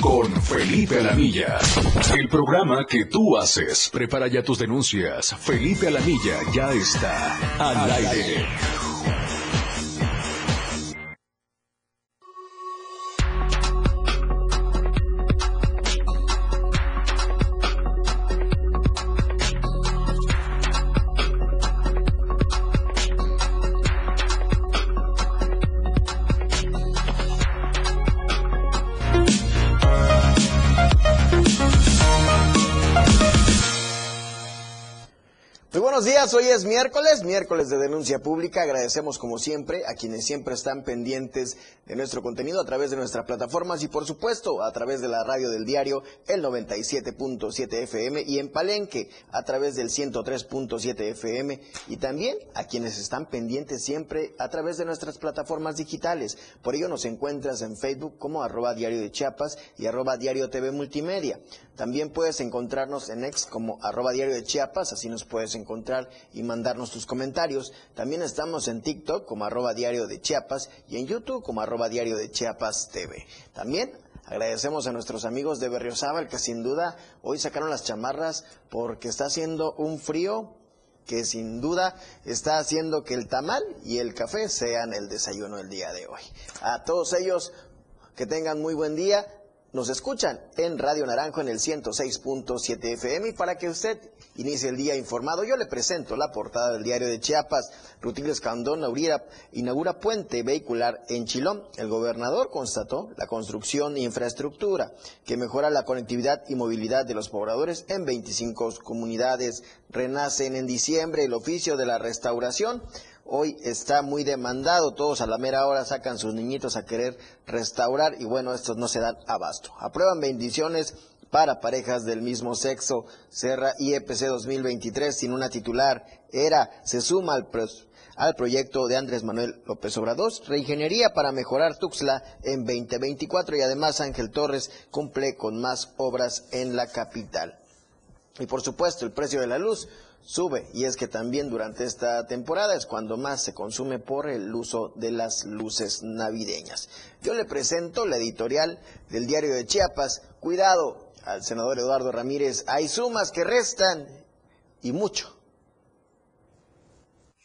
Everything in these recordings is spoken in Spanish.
Con Felipe Alamilla. El programa que tú haces. Prepara ya tus denuncias. Felipe Alamilla ya está al aire. Hoy es miércoles, miércoles de denuncia pública. Agradecemos como siempre a quienes siempre están pendientes de nuestro contenido a través de nuestras plataformas y por supuesto a través de la radio del diario el 97.7 FM y en Palenque a través del 103.7 FM y también a quienes están pendientes siempre a través de nuestras plataformas digitales. Por ello nos encuentras en Facebook como arroba diario de Chiapas y arroba diario TV Multimedia. También puedes encontrarnos en ex como arroba diario de Chiapas, así nos puedes encontrar y mandarnos tus comentarios. También estamos en TikTok como arroba diario de Chiapas y en YouTube como arroba diario de Chiapas TV. También agradecemos a nuestros amigos de Berriozábal que sin duda hoy sacaron las chamarras porque está haciendo un frío que sin duda está haciendo que el tamal y el café sean el desayuno del día de hoy. A todos ellos que tengan muy buen día. Nos escuchan en Radio Naranjo en el 106.7 FM y para que usted inicie el día informado, yo le presento la portada del diario de Chiapas. Rutilio Escandón inaugura puente vehicular en Chilón. El gobernador constató la construcción e infraestructura que mejora la conectividad y movilidad de los pobladores en 25 comunidades. Renacen en diciembre el oficio de la restauración hoy está muy demandado, todos a la mera hora sacan sus niñitos a querer restaurar y bueno, estos no se dan abasto. Aprueban bendiciones para parejas del mismo sexo. Serra IEPC 2023 sin una titular. ERA se suma al, al proyecto de Andrés Manuel López Obrador, reingeniería para mejorar Tuxtla en 2024 y además Ángel Torres cumple con más obras en la capital. Y por supuesto, el precio de la luz sube y es que también durante esta temporada es cuando más se consume por el uso de las luces navideñas. Yo le presento la editorial del diario de Chiapas. Cuidado al senador Eduardo Ramírez, hay sumas que restan y mucho.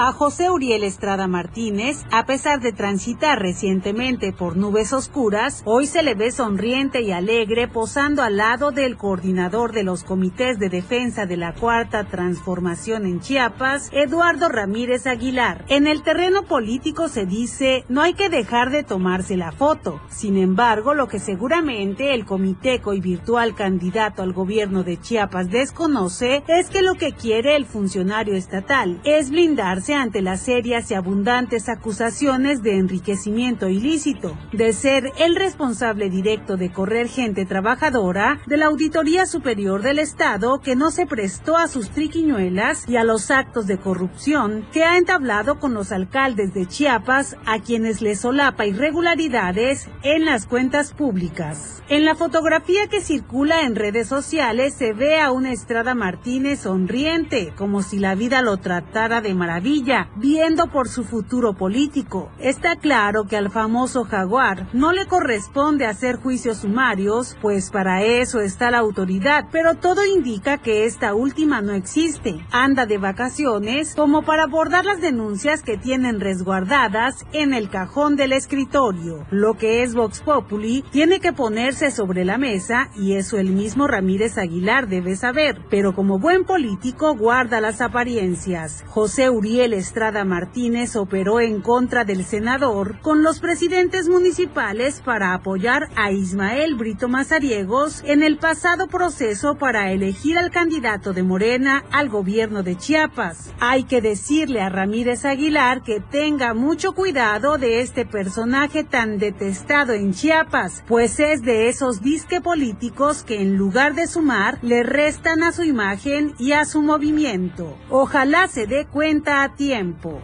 A José Uriel Estrada Martínez, a pesar de transitar recientemente por nubes oscuras, hoy se le ve sonriente y alegre posando al lado del coordinador de los comités de defensa de la Cuarta Transformación en Chiapas, Eduardo Ramírez Aguilar. En el terreno político se dice no hay que dejar de tomarse la foto. Sin embargo, lo que seguramente el comiteco y virtual candidato al gobierno de Chiapas desconoce es que lo que quiere el funcionario estatal es blindarse ante las serias y abundantes acusaciones de enriquecimiento ilícito, de ser el responsable directo de correr gente trabajadora de la Auditoría Superior del Estado que no se prestó a sus triquiñuelas y a los actos de corrupción que ha entablado con los alcaldes de Chiapas a quienes le solapa irregularidades en las cuentas públicas. En la fotografía que circula en redes sociales se ve a una Estrada Martínez sonriente, como si la vida lo tratara de maravilla viendo por su futuro político. Está claro que al famoso jaguar no le corresponde hacer juicios sumarios, pues para eso está la autoridad, pero todo indica que esta última no existe. Anda de vacaciones como para abordar las denuncias que tienen resguardadas en el cajón del escritorio. Lo que es Vox Populi tiene que ponerse sobre la mesa y eso el mismo Ramírez Aguilar debe saber, pero como buen político guarda las apariencias. José Uriel Estrada Martínez operó en contra del senador con los presidentes municipales para apoyar a Ismael Brito Mazariegos en el pasado proceso para elegir al candidato de Morena al gobierno de Chiapas. Hay que decirle a Ramírez Aguilar que tenga mucho cuidado de este personaje tan detestado en Chiapas, pues es de esos disque políticos que en lugar de sumar le restan a su imagen y a su movimiento. Ojalá se dé cuenta a tiempo.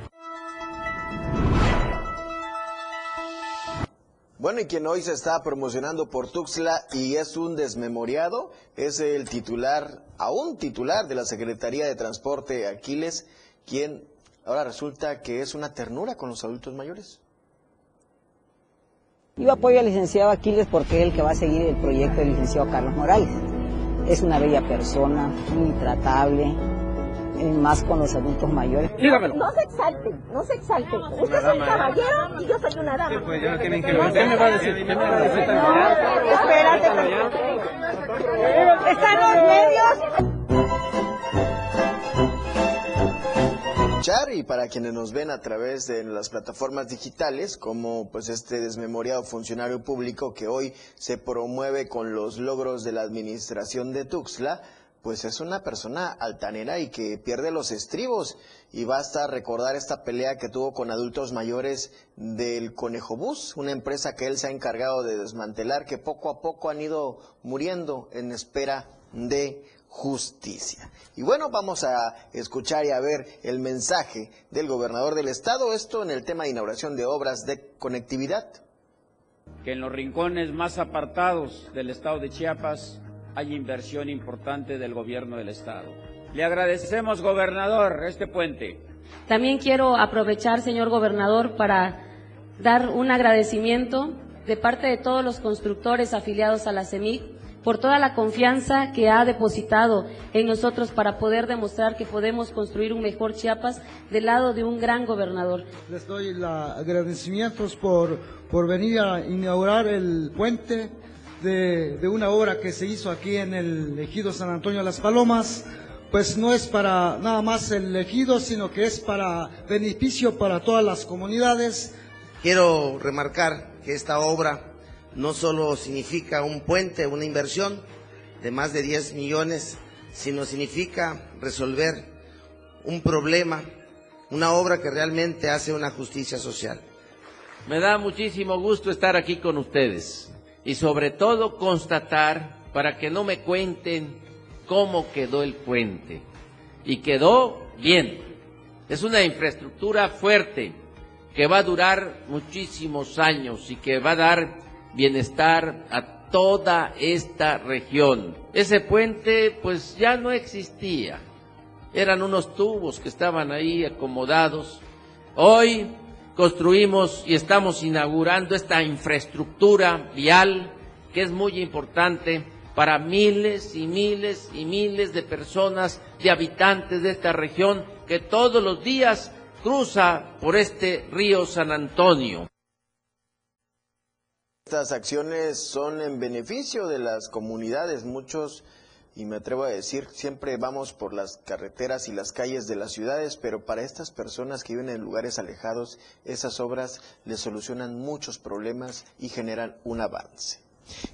Bueno, y quien hoy se está promocionando por Tuxtla y es un desmemoriado, es el titular, aún titular de la Secretaría de Transporte Aquiles, quien ahora resulta que es una ternura con los adultos mayores. Yo apoyo al licenciado Aquiles porque es el que va a seguir el proyecto del licenciado Carlos Morales. Es una bella persona, muy tratable, más con los adultos mayores. Dígamelo. No se exalten, no se exalten. Usted es un caballero y yo soy una dama. pues ya tienen que ver. ¿Qué me va a decir? ¿Qué me va a decir? espérate. Están los medios. y para quienes nos ven a través de las plataformas digitales, como pues este desmemoriado funcionario público que hoy se promueve con los logros de la administración de Tuxtla, pues es una persona altanera y que pierde los estribos. Y basta recordar esta pelea que tuvo con adultos mayores del Conejo Bus, una empresa que él se ha encargado de desmantelar, que poco a poco han ido muriendo en espera de justicia. Y bueno, vamos a escuchar y a ver el mensaje del gobernador del estado, esto en el tema de inauguración de obras de conectividad. Que en los rincones más apartados del estado de Chiapas hay inversión importante del gobierno del estado. Le agradecemos, gobernador, este puente. También quiero aprovechar, señor gobernador, para dar un agradecimiento de parte de todos los constructores afiliados a la CEMIC por toda la confianza que ha depositado en nosotros para poder demostrar que podemos construir un mejor Chiapas del lado de un gran gobernador. Les doy los agradecimientos por, por venir a inaugurar el puente de, de una obra que se hizo aquí en el ejido San Antonio de las Palomas pues no es para nada más el ejido, sino que es para beneficio para todas las comunidades. Quiero remarcar que esta obra no solo significa un puente, una inversión de más de 10 millones, sino significa resolver un problema, una obra que realmente hace una justicia social. Me da muchísimo gusto estar aquí con ustedes y sobre todo constatar para que no me cuenten cómo quedó el puente. Y quedó bien. Es una infraestructura fuerte que va a durar muchísimos años y que va a dar bienestar a toda esta región. Ese puente pues ya no existía. Eran unos tubos que estaban ahí acomodados. Hoy construimos y estamos inaugurando esta infraestructura vial que es muy importante para miles y miles y miles de personas, de habitantes de esta región que todos los días cruza por este río San Antonio. Estas acciones son en beneficio de las comunidades. Muchos, y me atrevo a decir, siempre vamos por las carreteras y las calles de las ciudades, pero para estas personas que viven en lugares alejados, esas obras les solucionan muchos problemas y generan un avance.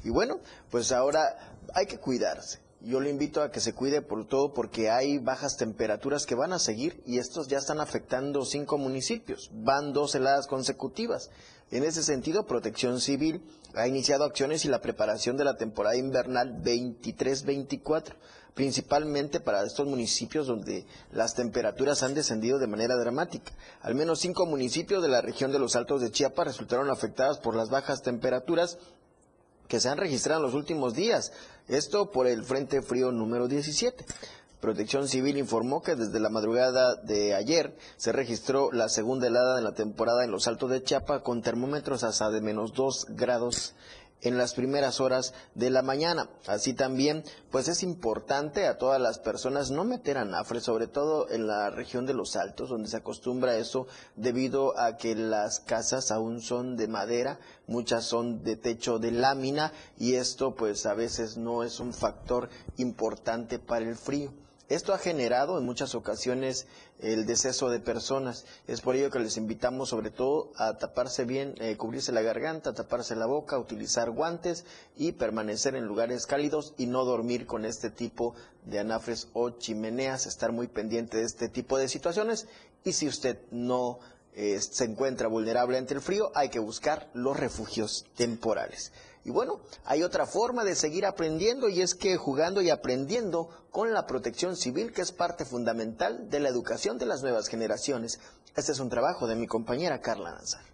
Y bueno, pues ahora hay que cuidarse. Yo le invito a que se cuide por todo porque hay bajas temperaturas que van a seguir y estos ya están afectando cinco municipios. Van dos heladas consecutivas. En ese sentido, Protección Civil ha iniciado acciones y la preparación de la temporada invernal 23-24, principalmente para estos municipios donde las temperaturas han descendido de manera dramática. Al menos cinco municipios de la región de los Altos de Chiapas resultaron afectados por las bajas temperaturas que se han registrado en los últimos días. Esto por el Frente Frío número 17. Protección Civil informó que desde la madrugada de ayer se registró la segunda helada de la temporada en los Altos de Chiapa con termómetros hasta de menos 2 grados en las primeras horas de la mañana. Así también, pues es importante a todas las personas no meter anafre, sobre todo en la región de los altos, donde se acostumbra eso debido a que las casas aún son de madera, muchas son de techo de lámina y esto pues a veces no es un factor importante para el frío. Esto ha generado en muchas ocasiones el deceso de personas. Es por ello que les invitamos sobre todo a taparse bien, eh, cubrirse la garganta, taparse la boca, utilizar guantes y permanecer en lugares cálidos y no dormir con este tipo de anafres o chimeneas, estar muy pendiente de este tipo de situaciones y si usted no eh, se encuentra vulnerable ante el frío, hay que buscar los refugios temporales. Y bueno, hay otra forma de seguir aprendiendo y es que jugando y aprendiendo con la protección civil, que es parte fundamental de la educación de las nuevas generaciones. Este es un trabajo de mi compañera Carla Nazar.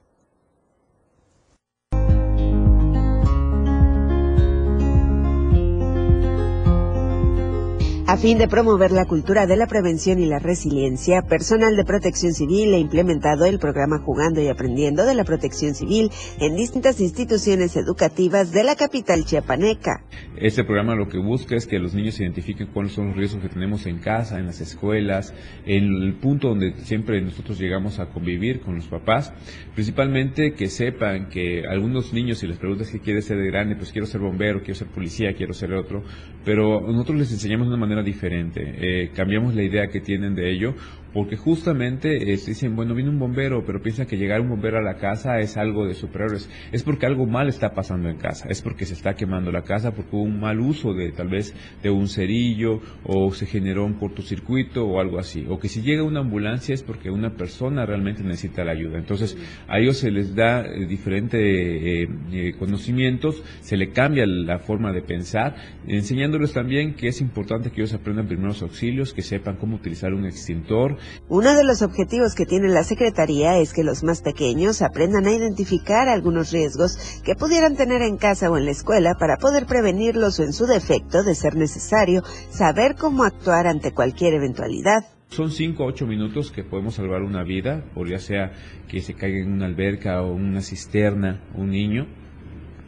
A fin de promover la cultura de la prevención y la resiliencia, personal de protección civil ha implementado el programa Jugando y Aprendiendo de la Protección Civil en distintas instituciones educativas de la capital chiapaneca. Este programa lo que busca es que los niños identifiquen cuáles son los riesgos que tenemos en casa, en las escuelas, en el punto donde siempre nosotros llegamos a convivir con los papás, principalmente que sepan que algunos niños si les preguntas qué quiere ser de grande, pues quiero ser bombero, quiero ser policía, quiero ser otro, pero nosotros les enseñamos de una manera diferente. Eh, cambiamos la idea que tienen de ello porque justamente eh, dicen, bueno, viene un bombero, pero piensan que llegar un bombero a la casa es algo de superhéroes. Es porque algo mal está pasando en casa, es porque se está quemando la casa, porque hubo un mal uso de tal vez de un cerillo o se generó un cortocircuito o algo así. O que si llega una ambulancia es porque una persona realmente necesita la ayuda. Entonces a ellos se les da eh, diferentes eh, conocimientos, se le cambia la forma de pensar, enseñándoles también que es importante que ellos aprendan primeros auxilios, que sepan cómo utilizar un extintor, uno de los objetivos que tiene la Secretaría es que los más pequeños aprendan a identificar algunos riesgos que pudieran tener en casa o en la escuela para poder prevenirlos o en su defecto, de ser necesario, saber cómo actuar ante cualquier eventualidad. Son 5 o 8 minutos que podemos salvar una vida, por ya sea que se caiga en una alberca o una cisterna un niño,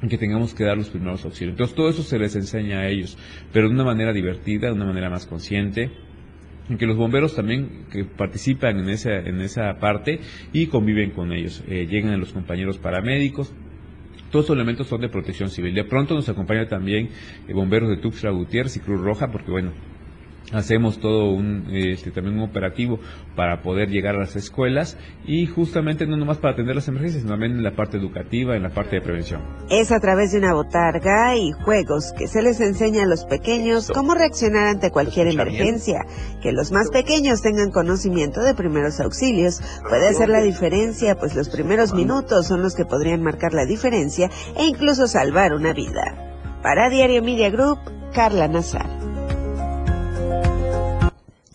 que tengamos que dar los primeros auxilios. Entonces todo eso se les enseña a ellos, pero de una manera divertida, de una manera más consciente, que los bomberos también que participan en esa, en esa parte y conviven con ellos. Eh, llegan los compañeros paramédicos, todos los elementos son de protección civil. De pronto nos acompaña también bomberos de Tuxtla Gutiérrez y Cruz Roja, porque bueno, hacemos todo un este, también un operativo para poder llegar a las escuelas y justamente no nomás para atender las emergencias, sino también en la parte educativa, en la parte de prevención. Es a través de una botarga y juegos que se les enseña a los pequeños cómo reaccionar ante cualquier emergencia. Que los más pequeños tengan conocimiento de primeros auxilios puede hacer la diferencia, pues los primeros minutos son los que podrían marcar la diferencia e incluso salvar una vida. Para Diario Media Group, Carla Nazar.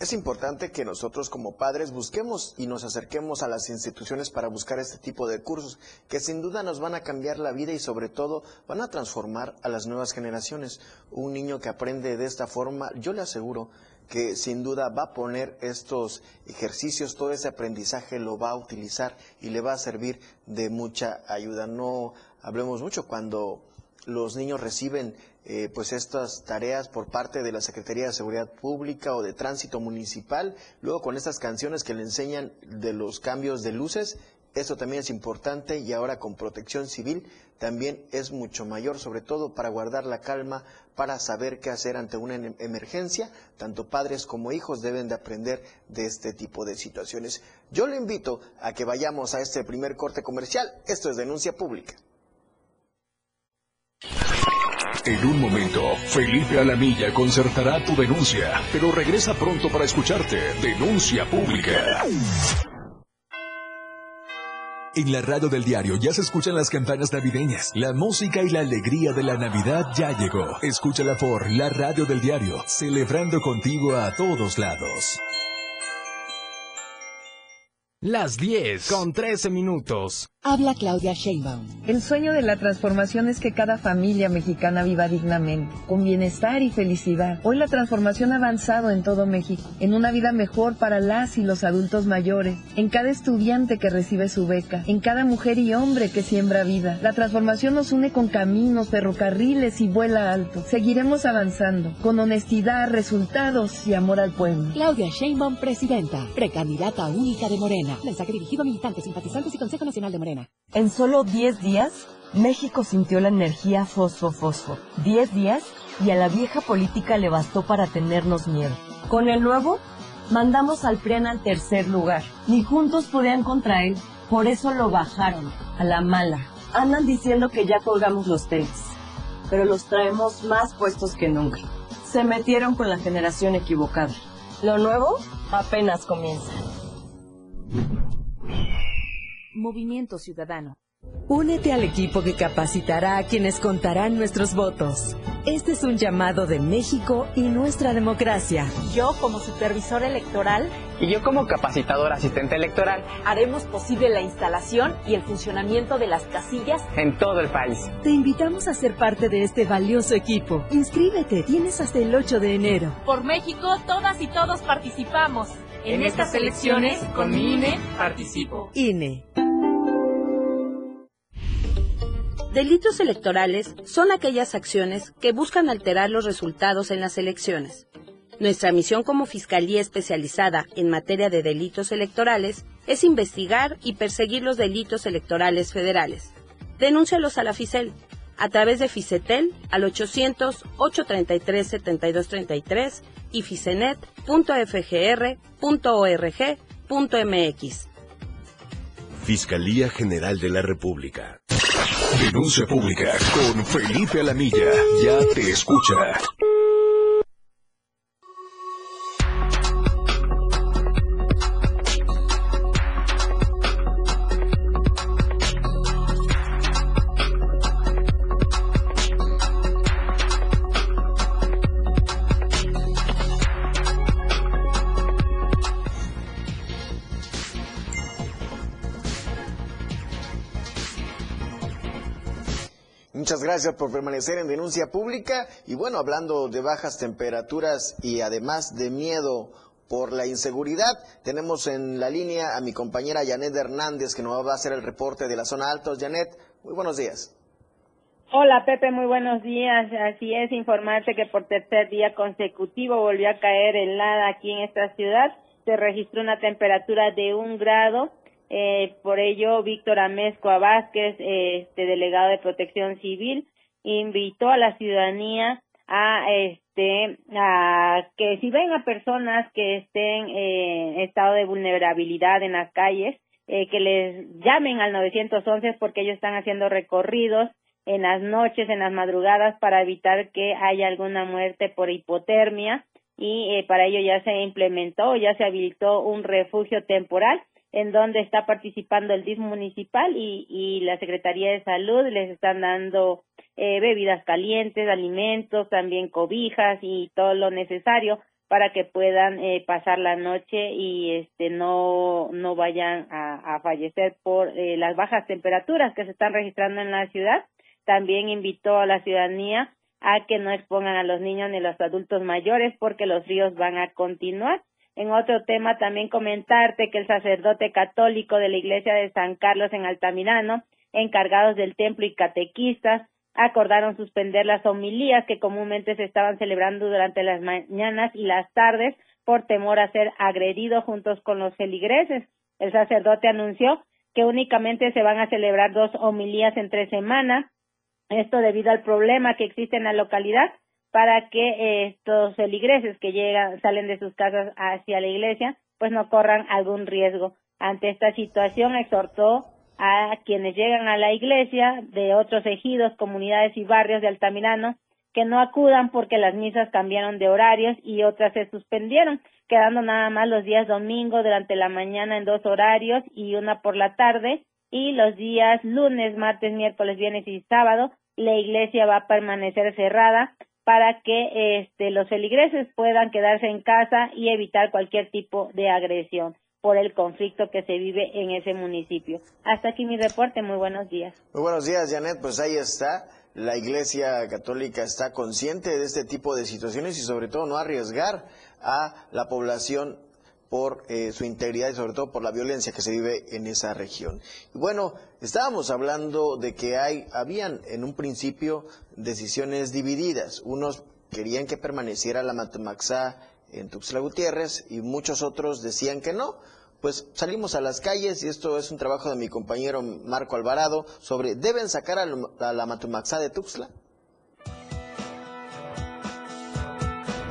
Es importante que nosotros como padres busquemos y nos acerquemos a las instituciones para buscar este tipo de cursos que sin duda nos van a cambiar la vida y sobre todo van a transformar a las nuevas generaciones. Un niño que aprende de esta forma, yo le aseguro que sin duda va a poner estos ejercicios, todo ese aprendizaje lo va a utilizar y le va a servir de mucha ayuda. No hablemos mucho cuando los niños reciben eh, pues estas tareas por parte de la Secretaría de Seguridad Pública o de Tránsito Municipal, luego con estas canciones que le enseñan de los cambios de luces, eso también es importante y ahora con protección civil también es mucho mayor, sobre todo para guardar la calma, para saber qué hacer ante una em-, emergencia. Tanto padres como hijos deben de aprender de este tipo de situaciones. Yo le invito a que vayamos a este primer corte comercial. Esto es denuncia pública. En un momento, Felipe Alamilla concertará tu denuncia, pero regresa pronto para escucharte. Denuncia pública. En la radio del diario ya se escuchan las campanas navideñas. La música y la alegría de la Navidad ya llegó. Escúchala por la radio del diario, celebrando contigo a todos lados. Las 10 con 13 minutos. Habla Claudia Sheinbaum. El sueño de la transformación es que cada familia mexicana viva dignamente, con bienestar y felicidad. Hoy la transformación ha avanzado en todo México, en una vida mejor para las y los adultos mayores, en cada estudiante que recibe su beca, en cada mujer y hombre que siembra vida. La transformación nos une con caminos, ferrocarriles y vuela alto. Seguiremos avanzando, con honestidad, resultados y amor al pueblo. Claudia Sheinbaum, presidenta, precandidata única de Morena. Mensaje dirigido a militantes, simpatizantes y Consejo Nacional de Morena. En solo 10 días, México sintió la energía fosfo-fosfo. 10 días y a la vieja política le bastó para tenernos miedo. Con el nuevo, mandamos al PRIAN al tercer lugar. Ni juntos podían contra él, por eso lo bajaron, a la mala. Andan diciendo que ya colgamos los tenis, pero los traemos más puestos que nunca. Se metieron con la generación equivocada. Lo nuevo apenas comienza. Movimiento Ciudadano. Únete al equipo que capacitará a quienes contarán nuestros votos. Este es un llamado de México y nuestra democracia. Yo, como supervisor electoral, y yo como capacitador asistente electoral, haremos posible la instalación y el funcionamiento de las casillas en todo el país. Te invitamos a ser parte de este valioso equipo. Inscríbete, tienes hasta el 8 de enero. Por México, todas y todos participamos. En, estas elecciones, con mi INE, participo. INE. Delitos electorales son aquellas acciones que buscan alterar los resultados en las elecciones. Nuestra misión como Fiscalía especializada en materia de delitos electorales es investigar y perseguir los delitos electorales federales. Denúncialos a la FICEL a través de FICETEL al 800-833-7233 y ficenet.fgr.org.mx. Fiscalía General de la República. Denuncia pública con Felipe Alamilla. Ya te escucha. Gracias por permanecer en denuncia pública y bueno, hablando de bajas temperaturas y además de miedo por la inseguridad, tenemos en la línea a mi compañera Janet Hernández que nos va a hacer el reporte de la zona altos. Janet, muy buenos días. Hola Pepe, muy buenos días. Así es, informarte que por tercer día consecutivo volvió a caer helada aquí en esta ciudad. Se registró una temperatura de un grado eh, por ello, Víctor Amezcoa Vázquez, este delegado de Protección Civil, invitó a la ciudadanía a este a que si ven a personas que estén en estado de vulnerabilidad en las calles, eh, que les llamen al 911 porque ellos están haciendo recorridos en las noches, en las madrugadas para evitar que haya alguna muerte por hipotermia y eh, para ello ya se implementó, ya se habilitó un refugio temporal en donde está participando el DIF municipal y, y la Secretaría de Salud les están dando eh, bebidas calientes, alimentos, también cobijas y todo lo necesario para que puedan eh, pasar la noche y este no no vayan a, fallecer por eh, las bajas temperaturas que se están registrando en la ciudad. También invitó a la ciudadanía a que no expongan a los niños ni a los adultos mayores porque los ríos van a continuar en otro tema, también comentarte que el sacerdote católico de la iglesia de San Carlos en Altamirano, encargados del templo y catequistas, acordaron suspender las homilías que comúnmente se estaban celebrando durante las mañanas y las tardes por temor a ser agredidos juntos con los feligreses. El sacerdote anunció que únicamente se van a celebrar dos homilías entre semanas, esto debido al problema que existe en la localidad para que estos feligreses que llegan, salen de sus casas hacia la iglesia, pues no corran algún riesgo. Ante esta situación exhortó a quienes llegan a la iglesia de otros ejidos, comunidades y barrios de Altamirano que no acudan porque las misas cambiaron de horarios y otras se suspendieron, quedando nada más los días domingo durante la mañana en dos horarios y una por la tarde y los días lunes, martes, miércoles, viernes y sábado la iglesia va a permanecer cerrada para que este, los feligreses puedan quedarse en casa y evitar cualquier tipo de agresión por el conflicto que se vive en ese municipio. Hasta aquí mi reporte, muy buenos días. Muy buenos días, Janet, pues ahí está. La Iglesia Católica está consciente de este tipo de situaciones y sobre todo no arriesgar a la población por eh, su integridad y sobre todo por la violencia que se vive en esa región. Y bueno, estábamos hablando de que hay, habían en un principio decisiones divididas. Unos querían que permaneciera la Matemaxá en Tuxtla Gutiérrez y muchos otros decían que no. Pues salimos a las calles y esto es un trabajo de mi compañero Marco Alvarado sobre ¿deben sacar a la, Matemaxá de Tuxtla?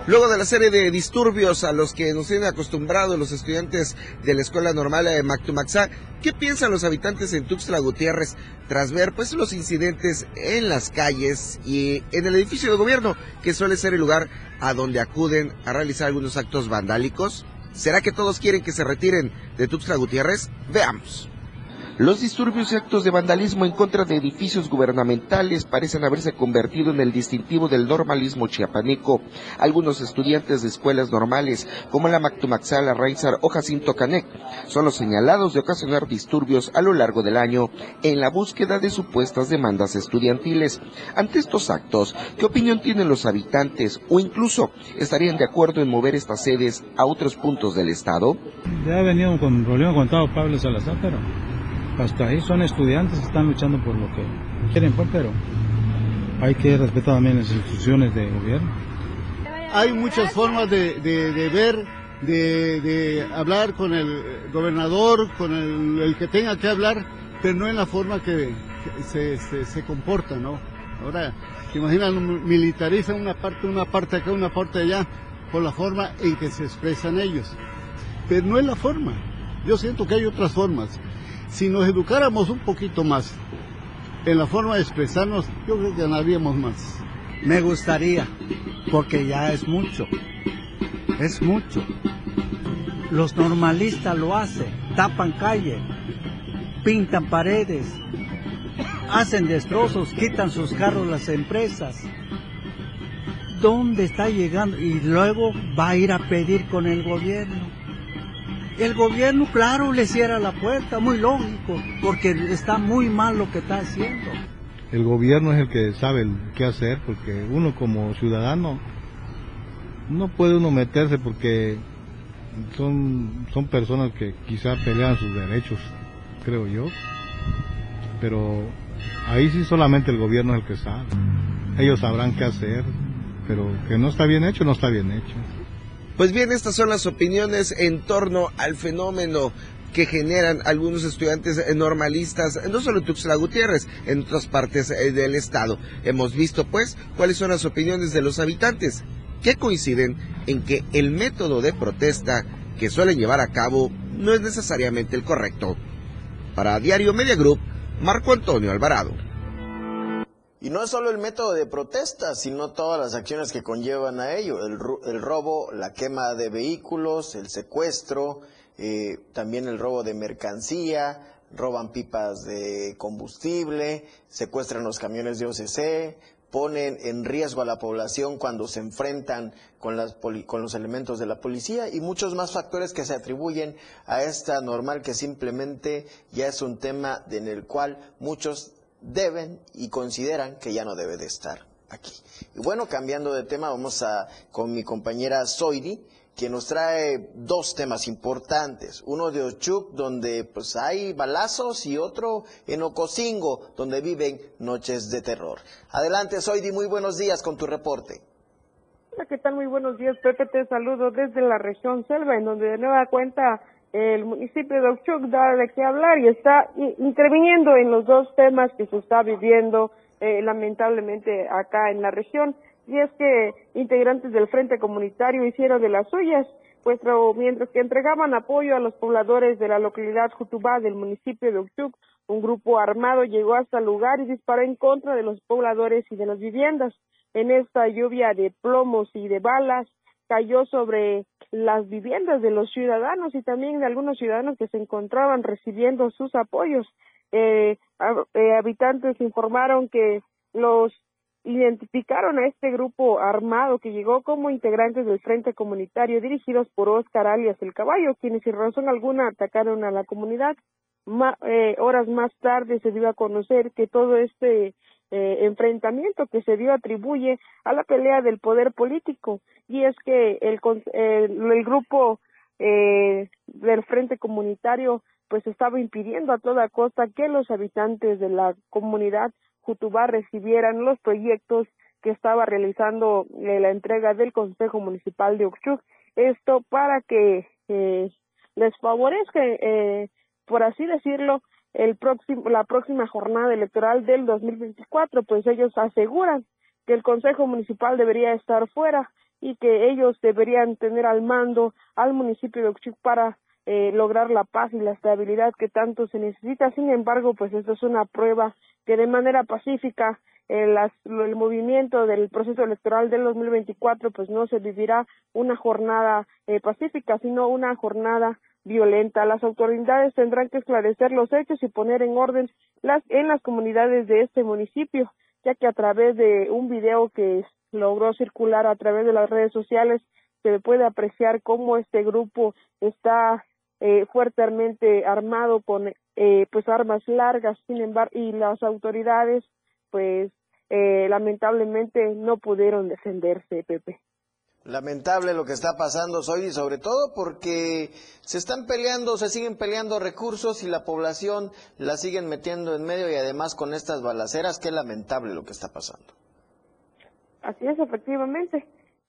Luego de la serie de disturbios a los que nos tienen acostumbrados los estudiantes de la Escuela Normal de Mactumaxá, ¿qué piensan los habitantes en Tuxtla Gutiérrez tras ver pues los incidentes en las calles y en el edificio de gobierno, que suele ser el lugar a donde acuden a realizar algunos actos vandálicos? ¿Será que todos quieren que se retiren de Tuxtla Gutiérrez? Veamos. Los disturbios y actos de vandalismo en contra de edificios gubernamentales parecen haberse convertido en el distintivo del normalismo chiapaneco. Algunos estudiantes de escuelas normales, como la Mactumaxala, Reizar o Jacinto Canec, son los señalados de ocasionar disturbios a lo largo del año en la búsqueda de supuestas demandas estudiantiles. Ante estos actos, ¿qué opinión tienen los habitantes o incluso estarían de acuerdo en mover estas sedes a otros puntos del Estado? Ya he venido con problema con Pablo Salazar, pero hasta ahí son estudiantes, están luchando por lo que quieren, pues, pero hay que respetar también las instituciones de gobierno. Hay muchas formas de, ver, de, hablar con el gobernador, con el, que tenga que hablar, pero no en la forma que, se, se, comporta, ¿no? Ahora, imaginan, militarizan una parte, una parte acá, una parte allá, por la forma en que se expresan ellos. Pero no es la forma. Yo siento que hay otras formas. Si nos educáramos un poquito más en la forma de expresarnos, yo creo que ganaríamos más. Me gustaría, porque ya es mucho, es mucho. Los normalistas lo hacen, tapan calle, pintan paredes, hacen destrozos, quitan sus carros las empresas. ¿Dónde está llegando? Y luego va a ir a pedir con el gobierno el gobierno, claro, le cierra la puerta, muy lógico, porque está muy mal lo que está haciendo. El gobierno es el que sabe qué hacer, porque uno como ciudadano no puede uno meterse porque son, son personas que quizá pelean sus derechos, creo yo. Pero ahí sí solamente el gobierno es el que sabe. Ellos sabrán qué hacer, pero que no está bien hecho, no está bien hecho. Pues bien, estas son las opiniones en torno al fenómeno que generan algunos estudiantes normalistas, no solo en Tuxtla Gutiérrez, en otras partes eh, del estado. Hemos visto, pues, cuáles son las opiniones de los habitantes, que coinciden en que el método de protesta que suelen llevar a cabo no es necesariamente el correcto. Para Diario Media Group, Marco Antonio Alvarado. Y no es solo el método de protesta, sino todas las acciones que conllevan a ello, el, robo, la quema de vehículos, el secuestro, eh, también el robo de mercancía, roban pipas de combustible, secuestran los camiones de OCC, ponen en riesgo a la población cuando se enfrentan con, las con los elementos de la policía y muchos más factores que se atribuyen a esta normal que simplemente ya es un tema en el cual muchos deben y consideran que ya no debe de estar aquí. Y bueno, cambiando de tema, vamos a con mi compañera Zoidi, que nos trae dos temas importantes. Uno de Ochuc, donde pues hay balazos, y otro en Ocosingo, donde viven noches de terror. Adelante, Zoidi, muy buenos días con tu reporte. Hola, ¿qué tal? Muy buenos días, Pepe. Te saludo desde la región Selva, en donde de nueva cuenta el municipio de Ochuc da de qué hablar y está interviniendo en los dos temas que se está viviendo eh, lamentablemente acá en la región. Y es que integrantes del Frente Comunitario hicieron de las suyas, pues mientras que entregaban apoyo a los pobladores de la localidad Jutubá del municipio de Ochuc, un grupo armado llegó hasta el lugar y disparó en contra de los pobladores y de las viviendas. En esta lluvia de plomos y de balas, cayó sobre las viviendas de los ciudadanos y también de algunos ciudadanos que se encontraban recibiendo sus apoyos. Eh, eh, habitantes informaron que los identificaron a este grupo armado que llegó como integrantes del Frente Comunitario dirigidos por Oscar alias el Caballo, quienes sin razón alguna atacaron a la comunidad. Eh, horas más tarde se dio a conocer que todo este eh, enfrentamiento que se dio atribuye a la pelea del poder político y es que el, el, grupo eh, del Frente Comunitario pues estaba impidiendo a toda costa que los habitantes de la comunidad Jutubá recibieran los proyectos que estaba realizando eh, la entrega del Consejo Municipal de Oxchuc. Esto para que eh, les favorezca, eh, por así decirlo, el próximo, la próxima jornada electoral del 2024, pues ellos aseguran que el Consejo Municipal debería estar fuera y que ellos deberían tener al mando al municipio de Oxchuc para eh, lograr la paz y la estabilidad que tanto se necesita. Sin embargo, pues esto es una prueba que de manera pacífica el, el movimiento del proceso electoral del 2024 pues no se vivirá una jornada eh, pacífica, sino una jornada violenta. Las autoridades tendrán que esclarecer los hechos y poner en orden las en las comunidades de este municipio, ya que a través de un video que logró circular a través de las redes sociales se puede apreciar cómo este grupo está eh, fuertemente armado con eh, pues armas largas sin embargo y las autoridades pues eh, lamentablemente no pudieron defenderse Pepe Lamentable lo que está pasando hoy y sobre todo porque se están peleando, se siguen peleando recursos y la población la siguen metiendo en medio y además con estas balaceras, qué lamentable lo que está pasando. Así es, efectivamente.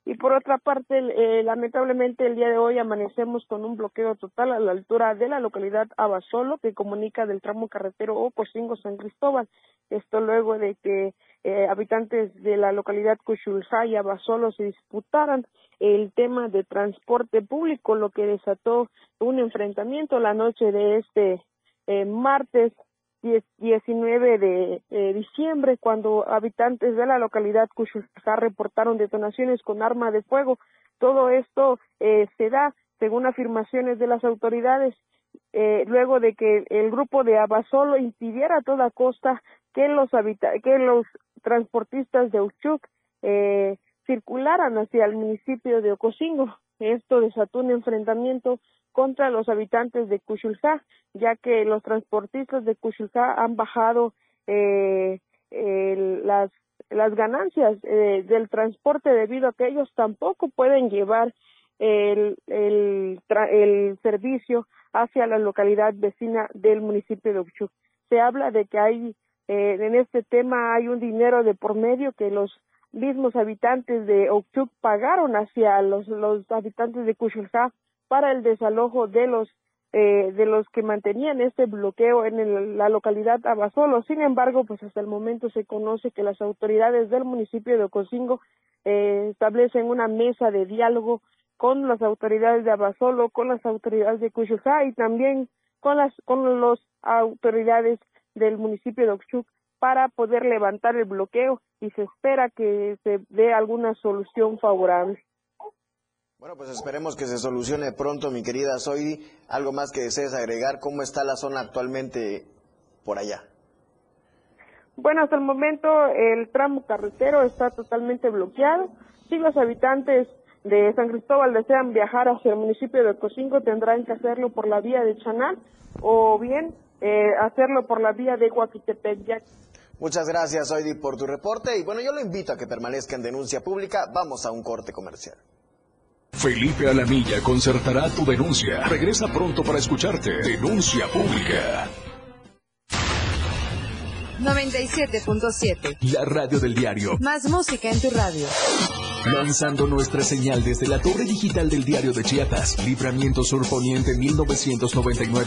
Y por otra parte, eh, lamentablemente el día de hoy amanecemos con un bloqueo total a la altura de la localidad Abasolo, que comunica del tramo carretero Ocosingo-San Cristóbal. Esto luego de que eh, habitantes de la localidad Cuchulzá y Abasolo se disputaran el tema de transporte público, lo que desató un enfrentamiento la noche de este eh, martes 19 de diciembre, cuando habitantes de la localidad Cuchulzá reportaron detonaciones con arma de fuego. Todo esto eh, se da, según afirmaciones de las autoridades, eh, luego de que el grupo de Abasolo impidiera a toda costa que los, que los transportistas de Uchuc eh, circularan hacia el municipio de Ocosingo. Esto desató un enfrentamiento contra los habitantes de Cuchulzá, ya que los transportistas de Cuchulzá han bajado eh, las, las ganancias eh, del transporte debido a que ellos tampoco pueden llevar el, el, el servicio hacia la localidad vecina del municipio de Uchuc. Se habla de que hay eh, en este tema hay un dinero de por medio que los mismos habitantes de Ochuc pagaron hacia los, los habitantes de Cuchulzá para el desalojo de los eh, de los que mantenían este bloqueo en la localidad Abasolo. Sin embargo, pues hasta el momento se conoce que las autoridades del municipio de Ocosingo eh, establecen una mesa de diálogo con las autoridades de Abasolo, con las autoridades de Cuchujá y también con las con las autoridades del municipio de Oxchuc para poder levantar el bloqueo y se espera que se dé alguna solución favorable. Bueno, pues esperemos que se solucione pronto, mi querida Zoidi. ¿Algo más que desees agregar? ¿Cómo está la zona actualmente por allá? Bueno, hasta el momento el tramo carretero está totalmente bloqueado. Si los habitantes de San Cristóbal desean viajar hacia el municipio de Cocingo, tendrán que hacerlo por la vía de Chanal o bien eh, hacerlo por la vía de Guaquitepec. Muchas gracias, Zoidi, por tu reporte. Y bueno, yo lo invito a que permanezca en denuncia pública. Vamos a un corte comercial. Felipe Alamilla concertará tu denuncia. Regresa pronto para escucharte. Denuncia pública. 97.7. La radio del diario. Más música en tu radio. Lanzando nuestra señal desde la torre digital del diario de Chiapas. Libramiento Sur Poniente 1999.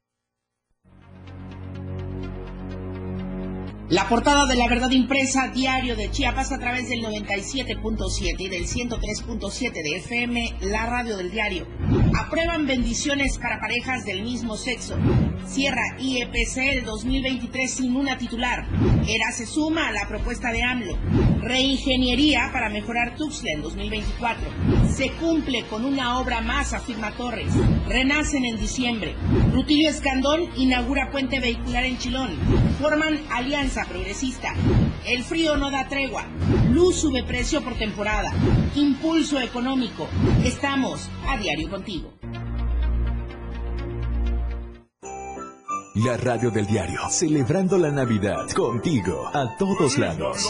La portada de la verdad impresa diario de Chiapas a través del 97.7 y del 103.7 de FM, la radio del diario. Aprueban bendiciones para parejas del mismo sexo. Cierra IEPC el 2023 sin una titular. ERA se suma a la propuesta de AMLO. Reingeniería para mejorar Tuxtla en 2024. Se cumple con una obra más, afirma Torres. Renacen en diciembre. Rutillo Escandón inaugura puente vehicular en Chilón. Forman alianza progresista. El frío no da tregua. Luz sube precio por temporada. Impulso económico. Estamos a diario contigo. La radio del diario, celebrando la Navidad contigo a todos lados.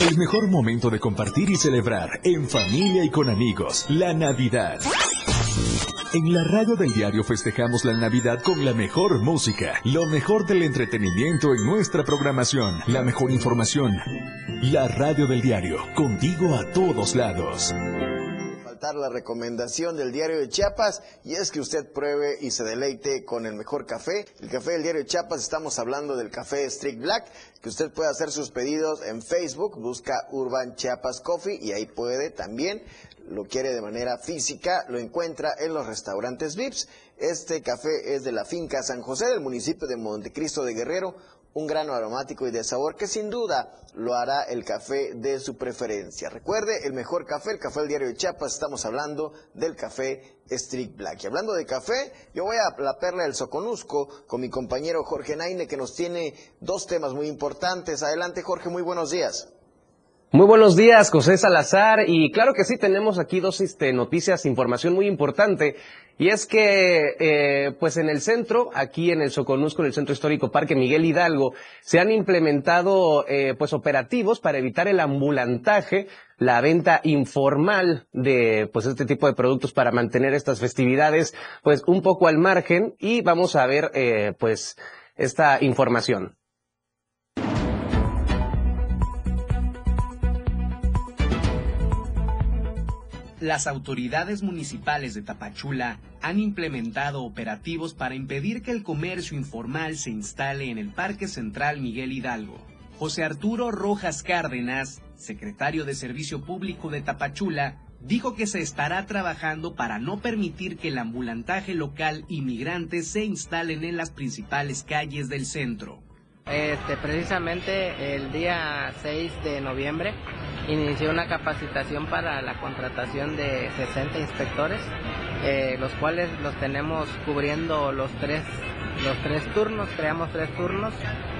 El mejor momento de compartir y celebrar en familia y con amigos, la Navidad. En la radio del diario festejamos la Navidad con la mejor música, lo mejor del entretenimiento en nuestra programación, la mejor información. La radio del diario, contigo a todos lados la recomendación del diario de Chiapas y es que usted pruebe y se deleite con el mejor café. El café del diario de Chiapas, estamos hablando del café Strict Black, que usted puede hacer sus pedidos en Facebook, busca Urban Chiapas Coffee y ahí puede también, lo quiere de manera física, lo encuentra en los restaurantes VIPS. Este café es de la finca San José del municipio de Montecristo de Guerrero, un grano aromático y de sabor que sin duda lo hará el café de su preferencia. Recuerde, el mejor café, el café del diario de Chiapas, estamos hablando del café Street Black. Y hablando de café, yo voy a la perla del Soconusco con mi compañero Jorge Naine que nos tiene dos temas muy importantes. Adelante Jorge, muy buenos días. Muy buenos días, José Salazar. Y claro que sí, tenemos aquí dos este, noticias, información muy importante. Y es que, eh, pues en el centro, aquí en el Soconusco, en el Centro Histórico Parque Miguel Hidalgo, se han implementado, eh, pues operativos para evitar el ambulantaje, la venta informal de, pues este tipo de productos para mantener estas festividades, pues un poco al margen. Y vamos a ver, eh, pues, esta información. Las autoridades municipales de Tapachula han implementado operativos para impedir que el comercio informal se instale en el Parque Central Miguel Hidalgo. José Arturo Rojas Cárdenas, secretario de Servicio Público de Tapachula, dijo que se estará trabajando para no permitir que el ambulantaje local inmigrante se instalen en las principales calles del centro. Este, precisamente el día 6 de noviembre inició una capacitación para la contratación de 60 inspectores, eh, los cuales los tenemos cubriendo los tres, los tres turnos, creamos tres turnos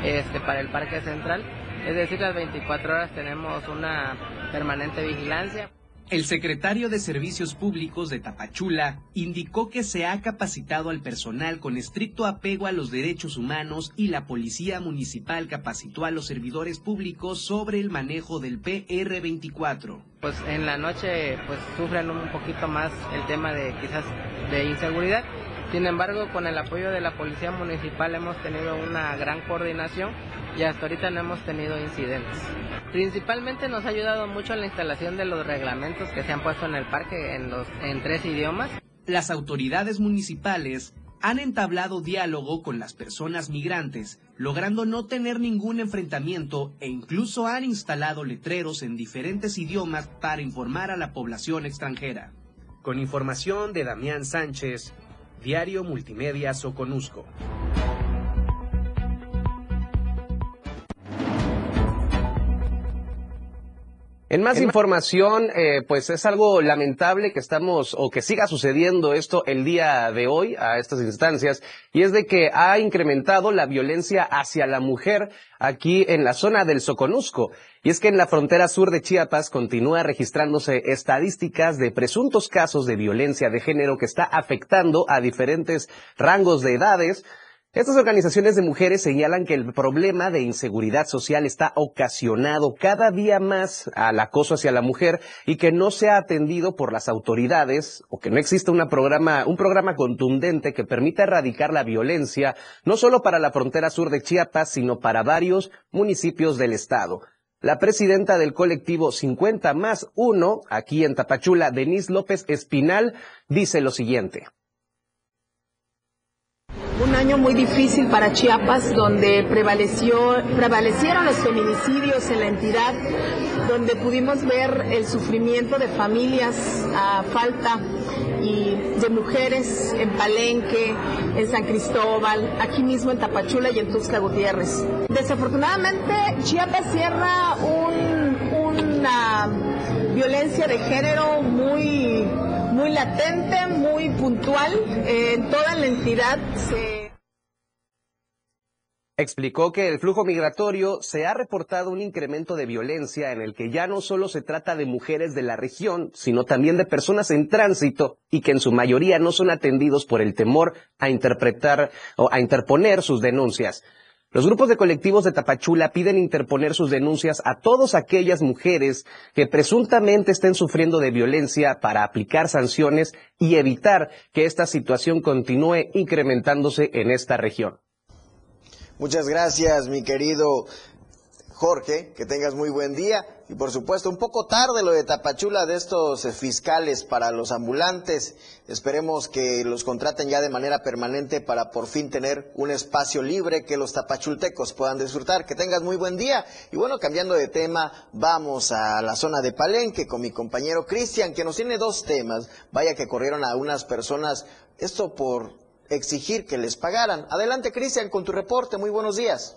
este, para el Parque Central, es decir, las 24 horas tenemos una permanente vigilancia. El secretario de Servicios Públicos de Tapachula indicó que se ha capacitado al personal con estricto apego a los derechos humanos y la Policía Municipal capacitó a los servidores públicos sobre el manejo del PR24. Pues en la noche pues sufren un poquito más el tema de quizás de inseguridad. Sin embargo, con el apoyo de la Policía Municipal hemos tenido una gran coordinación y hasta ahorita no hemos tenido incidentes. Principalmente nos ha ayudado mucho la instalación de los reglamentos que se han puesto en el parque en, los, en tres idiomas. Las autoridades municipales han entablado diálogo con las personas migrantes, logrando no tener ningún enfrentamiento e incluso han instalado letreros en diferentes idiomas para informar a la población extranjera. Con información de Damián Sánchez, Diario Multimedia Soconusco. En más información, eh, pues es algo lamentable que estamos o que siga sucediendo esto el día de hoy a estas instancias y es de que ha incrementado la violencia hacia la mujer aquí en la zona del Soconusco. Y es que en la frontera sur de Chiapas continúa registrándose estadísticas de presuntos casos de violencia de género que está afectando a diferentes rangos de edades estas organizaciones de mujeres señalan que el problema de inseguridad social está ocasionado cada día más al acoso hacia la mujer y que no se ha atendido por las autoridades o que no existe una programa, un programa contundente que permita erradicar la violencia no solo para la frontera sur de Chiapas, sino para varios municipios del estado. La presidenta del colectivo 50 más 1, aquí en Tapachula, Denise López Espinal, dice lo siguiente un año muy difícil para Chiapas, donde prevaleció, prevalecieron los feminicidios en la entidad, donde pudimos ver el sufrimiento de familias a falta y de mujeres en Palenque, en San Cristóbal, aquí mismo en Tapachula y en Tuxtla Gutiérrez. Desafortunadamente, Chiapas cierra una violencia de género muy muy latente, muy puntual. en toda la entidad se Explicó que el flujo migratorio se ha reportado un incremento de violencia en el que ya no solo se trata de mujeres de la región, sino también de personas en tránsito y que en su mayoría no son atendidos por el temor a interpretar o a interponer sus denuncias. Los grupos de colectivos de Tapachula piden interponer sus denuncias a todas aquellas mujeres que presuntamente estén sufriendo de violencia para aplicar sanciones y evitar que esta situación continúe incrementándose en esta región. Muchas gracias, mi querido Jorge, que tengas muy buen día. Y por supuesto, un poco tarde lo de Tapachula de estos eh, fiscales para los ambulantes. Esperemos que los contraten ya de manera permanente para por fin tener un espacio libre que los tapachultecos puedan disfrutar. Que tengas muy buen día. Y bueno, cambiando de tema, vamos a la zona de Palenque con mi compañero Cristian, que nos tiene dos temas. Vaya que corrieron a unas personas, esto por exigir que les pagaran. Adelante, Cristian, con tu reporte. Muy buenos días.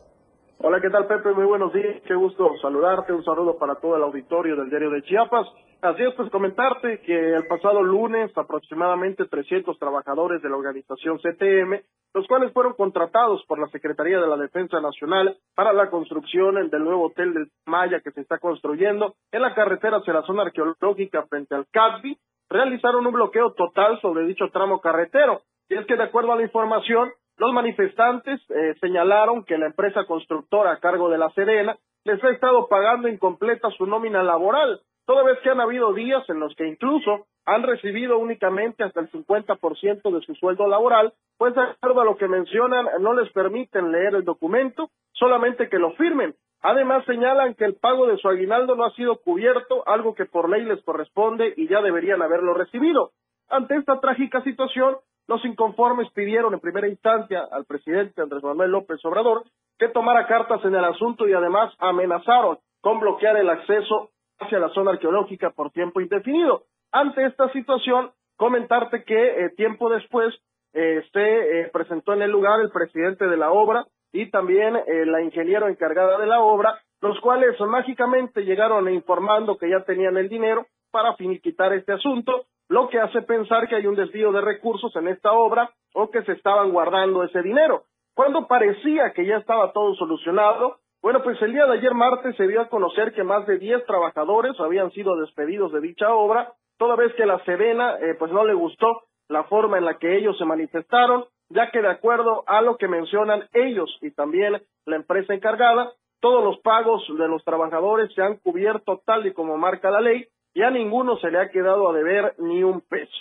Hola, ¿qué tal, Pepe? Muy buenos días. Qué gusto saludarte. Un saludo para todo el auditorio del Diario de Chiapas. Así es, pues comentarte que el pasado lunes aproximadamente 300 trabajadores de la organización CTM, los cuales fueron contratados por la Secretaría de la Defensa Nacional para la construcción del nuevo hotel de Maya que se está construyendo en la carretera hacia la zona arqueológica frente al CADBI, realizaron un bloqueo total sobre dicho tramo carretero. Y es que de acuerdo a la información, los manifestantes eh, señalaron que la empresa constructora a cargo de La Serena les ha estado pagando incompleta su nómina laboral, toda vez que han habido días en los que incluso han recibido únicamente hasta el 50% de su sueldo laboral, pues de acuerdo a lo que mencionan, no les permiten leer el documento, solamente que lo firmen. Además señalan que el pago de su aguinaldo no ha sido cubierto, algo que por ley les corresponde y ya deberían haberlo recibido. Ante esta trágica situación, los inconformes pidieron en primera instancia al presidente Andrés Manuel López Obrador que tomara cartas en el asunto y además amenazaron con bloquear el acceso hacia la zona arqueológica por tiempo indefinido. Ante esta situación, comentarte que eh, tiempo después eh, se eh, presentó en el lugar el presidente de la obra y también la ingeniero encargada de la obra, los cuales mágicamente llegaron informando que ya tenían el dinero para finiquitar este asunto lo que hace pensar que hay un desvío de recursos en esta obra o que se estaban guardando ese dinero. Cuando parecía que ya estaba todo solucionado, bueno, pues el día de ayer martes se dio a conocer que más de 10 trabajadores habían sido despedidos de dicha obra, toda vez que la Serena eh, pues no le gustó la forma en la que ellos se manifestaron, ya que de acuerdo a lo que mencionan ellos y también la empresa encargada, todos los pagos de los trabajadores se han cubierto tal y como marca la ley, y a ninguno se le ha quedado a deber ni un peso.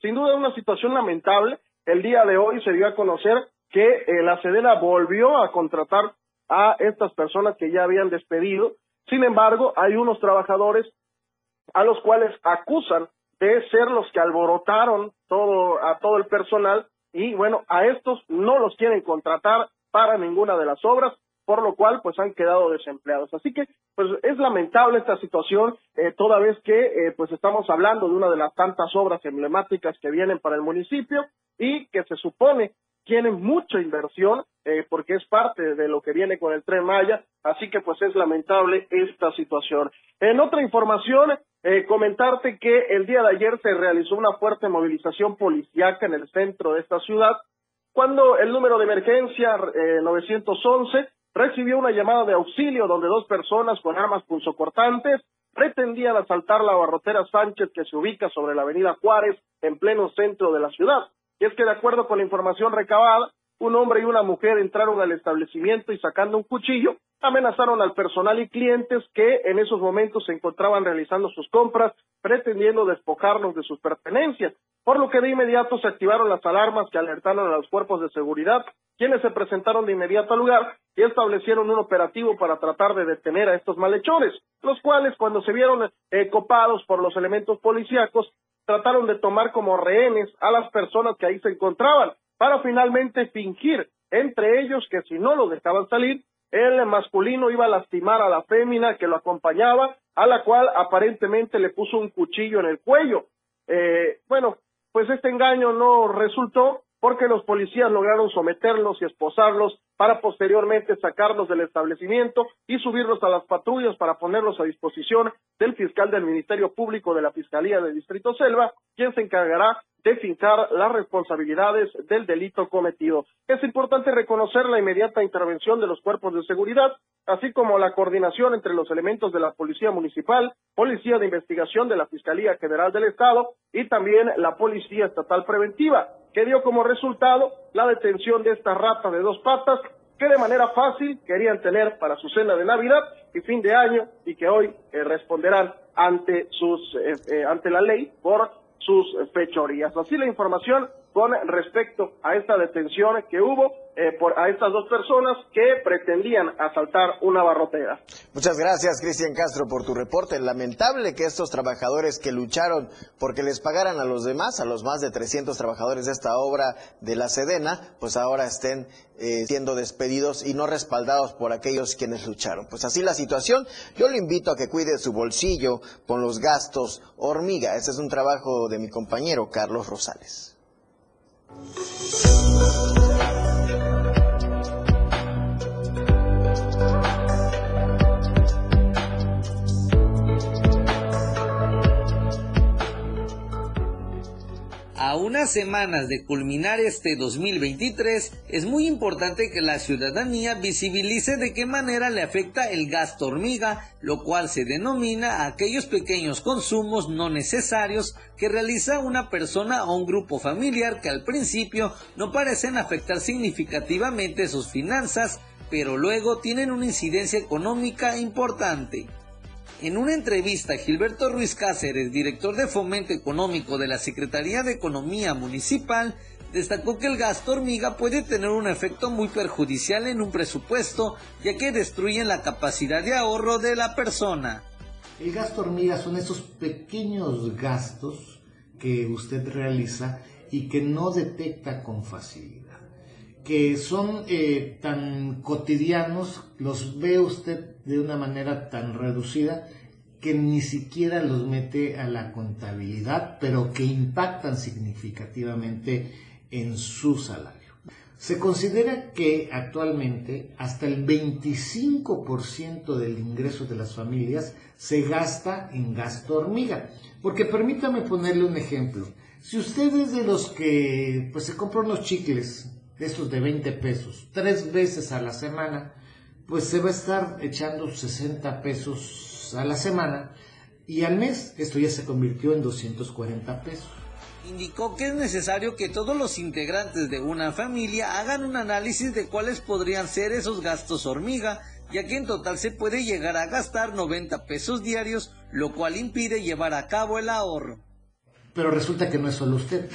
Sin duda una situación lamentable. El día de hoy se dio a conocer que eh, la Sedena volvió a contratar a estas personas que ya habían despedido. Sin embargo, hay unos trabajadores a los cuales acusan de ser los que alborotaron todo a todo el personal y bueno, a estos no los quieren contratar para ninguna de las obras por lo cual pues han quedado desempleados. Así que pues es lamentable esta situación, eh, toda vez que eh, pues estamos hablando de una de las tantas obras emblemáticas que vienen para el municipio y que se supone tienen mucha inversión eh, porque es parte de lo que viene con el tren Maya, así que pues es lamentable esta situación. En otra información, comentarte que el día de ayer se realizó una fuerte movilización policiaca en el centro de esta ciudad, cuando el número de emergencia 911 recibió una llamada de auxilio donde dos personas con armas punzocortantes pretendían asaltar la barrotera Sánchez que se ubica sobre la avenida Juárez en pleno centro de la ciudad. Y es que de acuerdo con la información recabada, un hombre y una mujer entraron al establecimiento y sacando un cuchillo, amenazaron al personal y clientes que en esos momentos se encontraban realizando sus compras, pretendiendo despojarlos de sus pertenencias, por lo que de inmediato se activaron las alarmas que alertaron a los cuerpos de seguridad, quienes se presentaron de inmediato al lugar y establecieron un operativo para tratar de detener a estos malhechores, los cuales cuando se vieron eh, copados por los elementos policíacos, trataron de tomar como rehenes a las personas que ahí se encontraban, para finalmente fingir entre ellos que si no los dejaban salir, el masculino iba a lastimar a la fémina que lo acompañaba, a la cual aparentemente le puso un cuchillo en el cuello. Eh, bueno, pues este engaño no resultó porque los policías lograron someterlos y esposarlos para posteriormente sacarlos del establecimiento y subirlos a las patrullas para ponerlos a disposición del fiscal del Ministerio Público de la Fiscalía del Distrito Selva, quien se encargará de fincar las responsabilidades del delito cometido. Es importante reconocer la inmediata intervención de los cuerpos de seguridad, así como la coordinación entre los elementos de la Policía Municipal, Policía de Investigación de la Fiscalía General del Estado y también la Policía Estatal Preventiva, que dio como resultado la detención de esta rata de dos patas que de manera fácil querían tener para su cena de Navidad y fin de año y que hoy eh, responderán ante sus eh, eh, ante la ley por sus fechorías. Así la información con respecto a esta detención que hubo eh, por, a estas dos personas que pretendían asaltar una barrotera. Muchas gracias, Cristian Castro, por tu reporte. Lamentable que estos trabajadores que lucharon porque les pagaran a los demás, a los más de 300 trabajadores de esta obra de la Sedena, pues ahora estén eh, siendo despedidos y no respaldados por aquellos quienes lucharon. Pues así la situación. Yo le invito a que cuide su bolsillo con los gastos hormiga. Ese es un trabajo de mi compañero Carlos Rosales. Música A unas semanas de culminar este 2023, es muy importante que la ciudadanía visibilice de qué manera le afecta el gasto hormiga, lo cual se denomina aquellos pequeños consumos no necesarios que realiza una persona o un grupo familiar que al principio no parecen afectar significativamente sus finanzas, pero luego tienen una incidencia económica importante. En una entrevista, Gilberto Ruiz Cáceres, director de Fomento Económico de la Secretaría de Economía Municipal, destacó que el gasto hormiga puede tener un efecto muy perjudicial en un presupuesto, ya que destruyen la capacidad de ahorro de la persona. El gasto hormiga son esos pequeños gastos que usted realiza y que no detecta con facilidad que son eh, tan cotidianos, los ve usted de una manera tan reducida que ni siquiera los mete a la contabilidad, pero que impactan significativamente en su salario. Se considera que actualmente hasta el 25% del ingreso de las familias se gasta en gasto hormiga. Porque permítame ponerle un ejemplo. Si usted es de los que pues se compra unos chicles de estos de 20 pesos, tres veces a la semana, pues se va a estar echando 60 pesos a la semana y al mes esto ya se convirtió en 240 pesos. Indicó que es necesario que todos los integrantes de una familia hagan un análisis de cuáles podrían ser esos gastos hormiga, ya que en total se puede llegar a gastar 90 pesos diarios, lo cual impide llevar a cabo el ahorro. Pero resulta que no es solo usted,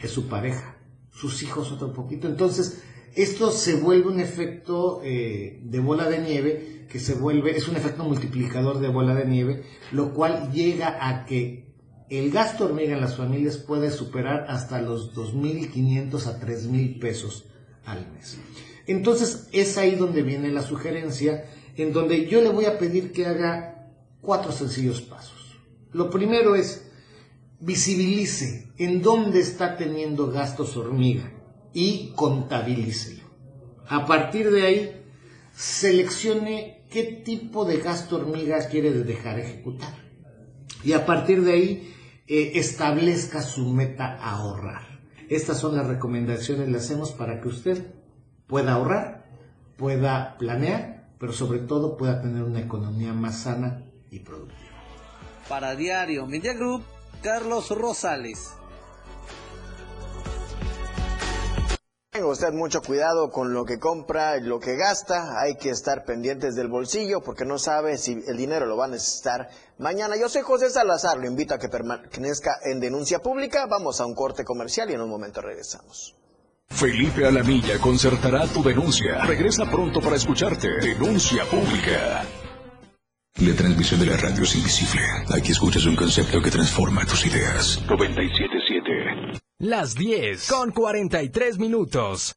es su pareja sus hijos otro poquito. Entonces, esto se vuelve un efecto eh, de bola de nieve, que se vuelve, es un efecto multiplicador de bola de nieve, lo cual llega a que el gasto hormiga en las familias puede superar hasta los 2.500 a 3.000 pesos al mes. Entonces, es ahí donde viene la sugerencia, en donde yo le voy a pedir que haga cuatro sencillos pasos. Lo primero es, visibilice en dónde está teniendo gastos hormiga y contabilícelo. A partir de ahí, seleccione qué tipo de gasto hormiga quiere dejar ejecutar. Y a partir de ahí, eh, establezca su meta ahorrar. Estas son las recomendaciones que le hacemos para que usted pueda ahorrar, pueda planear, pero sobre todo pueda tener una economía más sana y productiva. Para Diario Media Group, Carlos Rosales. Tenga usted mucho cuidado con lo que compra y lo que gasta. Hay que estar pendientes del bolsillo porque no sabe si el dinero lo va a necesitar mañana. Yo soy José Salazar. Lo invito a que permanezca en denuncia pública. Vamos a un corte comercial y en un momento regresamos. Felipe Alamilla concertará tu denuncia. Regresa pronto para escucharte. Denuncia pública. La transmisión de la radio es invisible. Aquí escuchas un concepto que transforma tus ideas. 977. Las 10 con 43 minutos.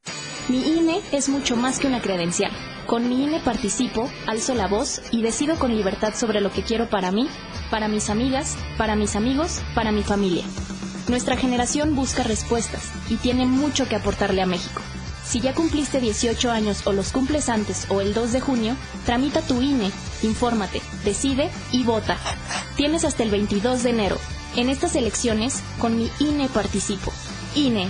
Mi INE es mucho más que una credencial. Con mi INE participo, alzo la voz y decido con libertad sobre lo que quiero para mí, para mis amigas, para mis amigos, para mi familia. Nuestra generación busca respuestas y tiene mucho que aportarle a México. Si ya cumpliste 18 años o los cumples antes o el 2 de junio, tramita tu INE, infórmate, decide y vota. Tienes hasta el 22 de enero. En estas elecciones, con mi INE participo. INE.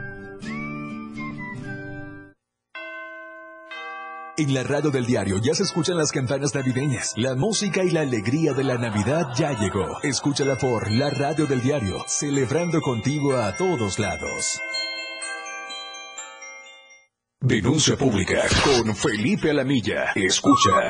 En la radio del diario ya se escuchan las campanas navideñas. La música y la alegría de la Navidad ya llegó. Escúchala por la radio del diario, celebrando contigo a todos lados. Denuncia pública con Felipe Alamilla. Escucha.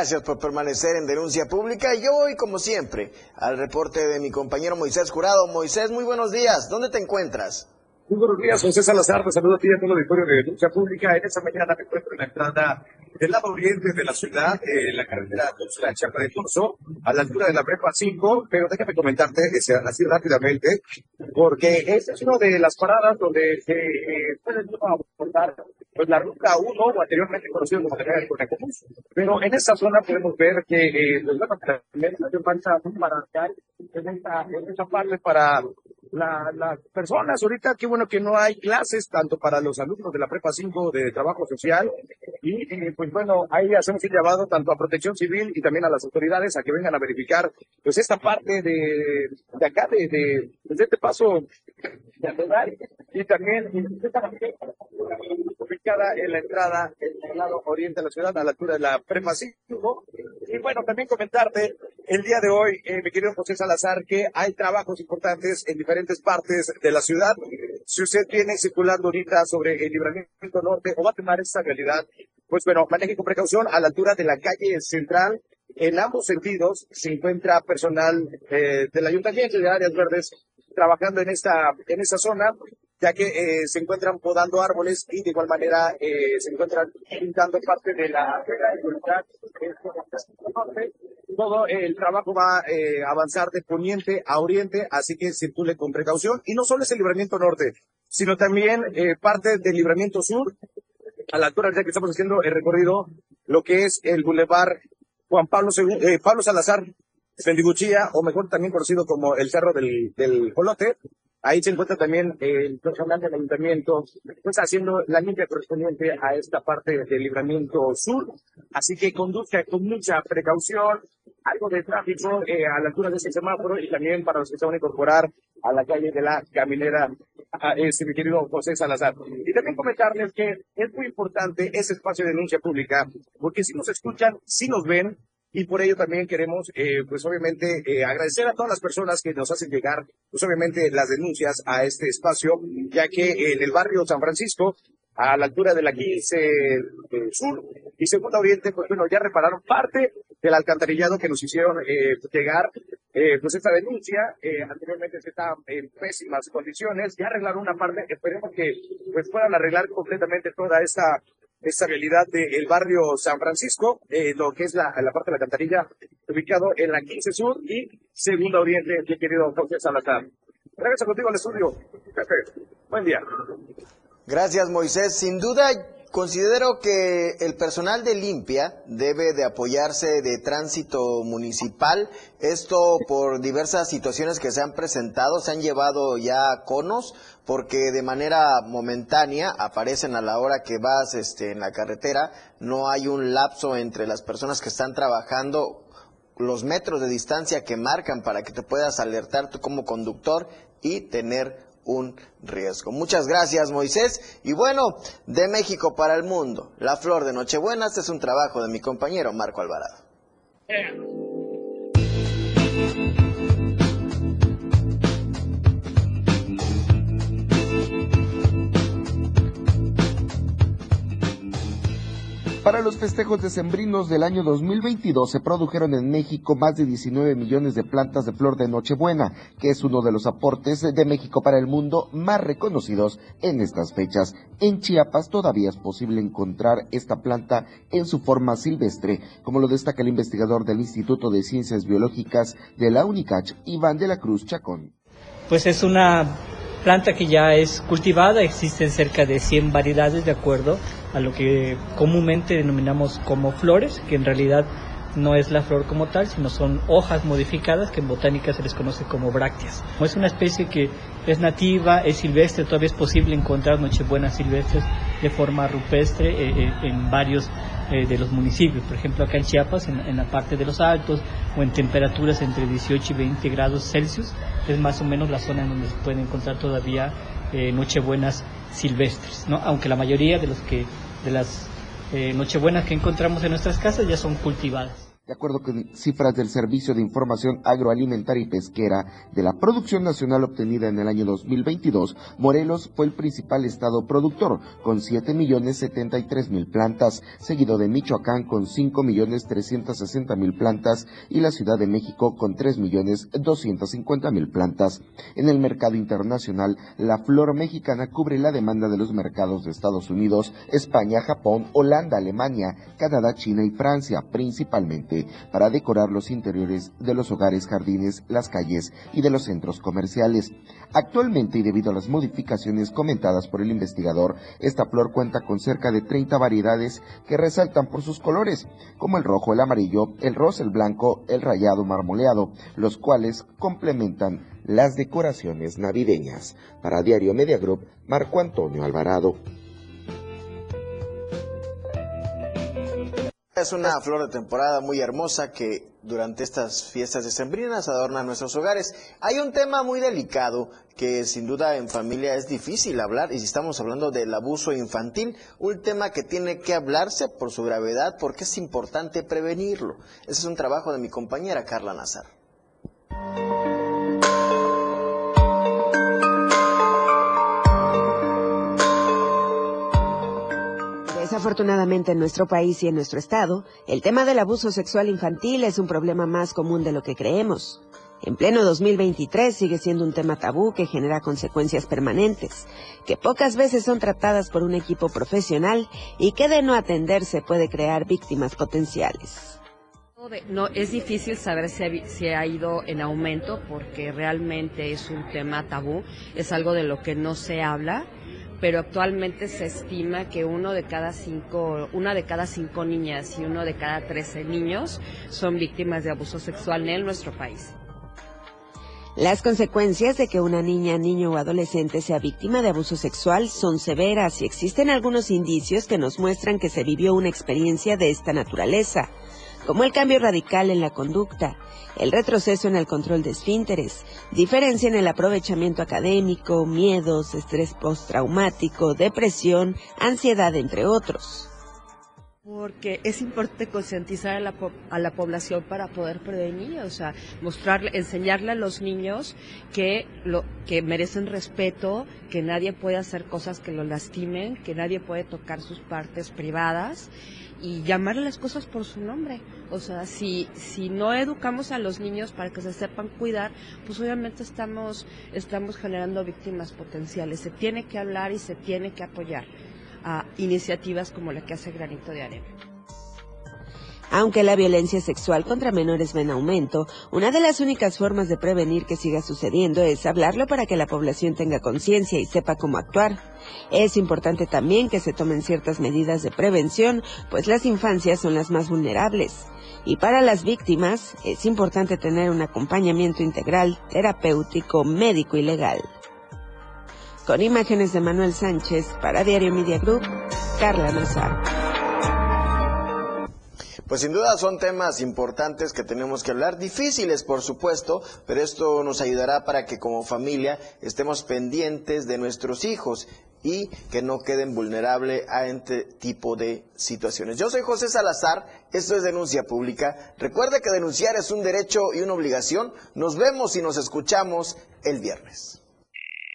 Gracias por permanecer en Denuncia Pública. Yo voy, como siempre, al reporte de mi compañero Moisés Jurado. Moisés, muy buenos días. ¿Dónde te encuentras? Muy buenos días, José Salazar. Te saludo a ti y a todo el auditorio de Denuncia Pública. En esta mañana me encuentro en la entrada del lado oriente de la ciudad, en la carretera la Chapa de Torso, a la altura de la Prepa 5. Pero déjame comentarte eh, así rápidamente, porque esta es una de las paradas donde se eh, puede abordar pues la ruta 1, o anteriormente conocido como la de Común. Pero en esta zona podemos ver que, eh, pues, bueno, también hace un marascal en esta, en esta parte para la, las personas. Ahorita, qué bueno que no hay clases, tanto para los alumnos de la Prepa 5 de Trabajo Social. Y, pues bueno, ahí hacemos un llamado tanto a Protección Civil y también a las autoridades a que vengan a verificar, pues esta parte de, de acá, de, de, pues, este paso de y también ubicada en la entrada en el lado oriente de la ciudad, a la altura de la Prepa 5. Y bueno, también comentarte el día de hoy, eh, mi querido José Salazar, que hay trabajos importantes en diferentes partes de la ciudad. Si usted viene circulando ahorita sobre el libramiento norte o va a tomar esta realidad, pues bueno, maneje con precaución a la altura de la calle central. En ambos sentidos se encuentra personal eh, del Ayuntamiento de Áreas Verdes trabajando en esta, en esta zona, ya que eh, se encuentran podando árboles y de igual manera eh, se encuentran pintando parte de la todo el trabajo va eh, a avanzar de poniente a oriente, así que circule con precaución. Y no solo es el libramiento norte, sino también parte del libramiento sur, a la altura ya que estamos haciendo el recorrido, lo que es el bulevar Juan Pablo, Pablo Salazar Fendiguchía, o mejor también conocido como el Cerro del, del Colote. Ahí se encuentra también el personal del ayuntamiento, pues haciendo la limpia correspondiente a esta parte del libramiento sur. Así que conduzca con mucha precaución, algo de tráfico eh, a la altura de ese semáforo y también para los que se van a incorporar a la calle de la caminera, a ese mi querido José Salazar. Y también comentarles que es muy importante ese espacio de denuncia pública, porque si nos escuchan, si nos ven, y por ello también queremos, eh, pues obviamente, eh, agradecer a todas las personas que nos hacen llegar, pues obviamente, las denuncias a este espacio, ya que en el barrio San Francisco a la altura de la 15 Sur y Segunda Oriente, pues bueno, ya repararon parte del alcantarillado que nos hicieron eh, llegar, eh, pues esta denuncia, eh, anteriormente estaba en pésimas condiciones, ya arreglaron una parte, esperemos que pues puedan arreglar completamente toda esta esta realidad del barrio San Francisco, eh, lo que es la, la parte de la alcantarilla, ubicado en la 15 Sur y Segunda Oriente, mi querido José Salazar. Regreso contigo al estudio. Pepe, buen día. Gracias, Moisés. Sin duda, considero que el personal de limpia debe de apoyarse de tránsito municipal. Esto por diversas situaciones que se han presentado, se han llevado ya conos porque de manera momentánea aparecen a la hora que vas este, en la carretera, no hay un lapso entre las personas que están trabajando los metros de distancia que marcan para que te puedas alertar tú como conductor y tener un riesgo. Muchas gracias Moisés. Y bueno, de México para el mundo, la flor de Nochebuena, este es un trabajo de mi compañero Marco Alvarado. Para los festejos decembrinos del año 2022 se produjeron en México más de 19 millones de plantas de flor de Nochebuena, que es uno de los aportes de México para el mundo más reconocidos en estas fechas. En Chiapas todavía es posible encontrar esta planta en su forma silvestre, como lo destaca el investigador del Instituto de Ciencias Biológicas de la UNICACH, Iván de la Cruz Chacón. Pues es una planta que ya es cultivada, existen cerca de 100 variedades de acuerdo a lo que comúnmente denominamos como flores, que en realidad no es la flor como tal, sino son hojas modificadas que en botánica se les conoce como brácteas. Es una especie que es nativa, es silvestre, todavía es posible encontrar nochebuenas silvestres de forma rupestre eh, eh, en varios eh, de los municipios. Por ejemplo, acá en Chiapas, en, la parte de los altos o en temperaturas entre 18 y 20 grados Celsius, es más o menos la zona en donde se pueden encontrar todavía nochebuenas silvestres, ¿no? aunque la mayoría de, los que, de las eh, nochebuenas que encontramos en nuestras casas ya son cultivadas. De acuerdo con cifras del Servicio de Información Agroalimentaria y Pesquera de la producción nacional obtenida en el año 2022, Morelos fue el principal estado productor con 7.073.000 plantas, seguido de Michoacán con 5.360.000 plantas y la Ciudad de México con 3.250.000 plantas. En el mercado internacional, la flor mexicana cubre la demanda de los mercados de Estados Unidos, España, Japón, Holanda, Alemania, Canadá, China y Francia principalmente para decorar los interiores de los hogares, jardines, las calles y de los centros comerciales. Actualmente y debido a las modificaciones comentadas por el investigador, esta flor cuenta con cerca de 30 variedades que resaltan por sus colores, como el rojo, el amarillo, el rosa, el blanco, el rayado marmoleado, los cuales complementan las decoraciones navideñas. Para Diario Media Group, Marco Antonio Alvarado. Es una flor de temporada muy hermosa que durante estas fiestas decembrinas adorna nuestros hogares. Hay un tema muy delicado que sin duda en familia es difícil hablar y si estamos hablando del abuso infantil, un tema que tiene que hablarse por su gravedad porque es importante prevenirlo. Ese es un trabajo de mi compañera Carla Nazar. Desafortunadamente en nuestro país y en nuestro estado, el tema del abuso sexual infantil es un problema más común de lo que creemos. En pleno 2023 sigue siendo un tema tabú que genera consecuencias permanentes, que pocas veces son tratadas por un equipo profesional y que de no atenderse puede crear víctimas potenciales. No, es difícil saber si si ha, ido en aumento porque realmente es un tema tabú, es algo de lo que no se habla pero actualmente se estima que uno de cada cinco, una de cada cinco niñas y uno de cada trece niños son víctimas de abuso sexual en nuestro país. Las consecuencias de que una niña, niño o adolescente sea víctima de abuso sexual son severas y existen algunos indicios que nos muestran que se vivió una experiencia de esta naturaleza como el cambio radical en la conducta, el retroceso en el control de esfínteres, diferencia en el aprovechamiento académico, miedos, estrés postraumático, depresión, ansiedad, entre otros. Porque es importante concientizar a la, a la población para poder prevenir, o sea, mostrarle, enseñarle a los niños que, lo, que merecen respeto, que nadie puede hacer cosas que lo lastimen, que nadie puede tocar sus partes privadas y llamarle las cosas por su nombre. O sea, si, si no educamos a los niños para que se sepan cuidar, pues obviamente estamos, estamos generando víctimas potenciales. Se tiene que hablar y se tiene que apoyar a iniciativas como la que hace Granito de Arena. Aunque la violencia sexual contra menores va en aumento, una de las únicas formas de prevenir que siga sucediendo es hablarlo para que la población tenga conciencia y sepa cómo actuar. Es importante también que se tomen ciertas medidas de prevención, pues las infancias son las más vulnerables. Y para las víctimas es importante tener un acompañamiento integral, terapéutico, médico y legal. Con imágenes de Manuel Sánchez para Diario Media Group, Carla Nazar. Pues sin duda son temas importantes que tenemos que hablar, difíciles por supuesto, pero esto nos ayudará para que como familia estemos pendientes de nuestros hijos y que no queden vulnerables a este tipo de situaciones. Yo soy José Salazar, esto es Denuncia Pública. Recuerde que denunciar es un derecho y una obligación. Nos vemos y nos escuchamos el viernes.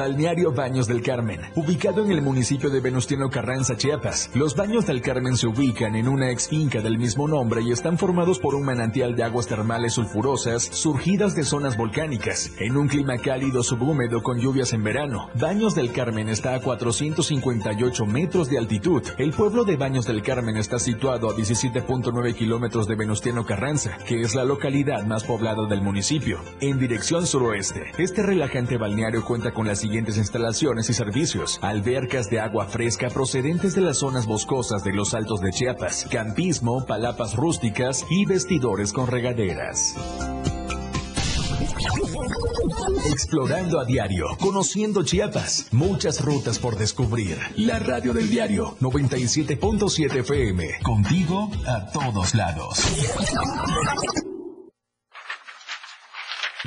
Balneario Baños del Carmen, ubicado en el municipio de Venustiano Carranza, Chiapas. Los Baños del Carmen se ubican en una ex finca del mismo nombre y están formados por un manantial de aguas termales sulfurosas surgidas de zonas volcánicas, en un clima cálido subhúmedo con lluvias en verano. Baños del Carmen está a 458 metros de altitud. El pueblo de Baños del Carmen está situado a 17.9 kilómetros de Venustiano Carranza, que es la localidad más poblada del municipio. En dirección suroeste, este relajante balneario cuenta con las siguientes instalaciones y servicios. Albercas de agua fresca procedentes de las zonas boscosas de los Altos de Chiapas, campismo, palapas rústicas y vestidores con regaderas. Explorando a diario, conociendo Chiapas, muchas rutas por descubrir. La radio del diario 97.7 FM, contigo a todos lados.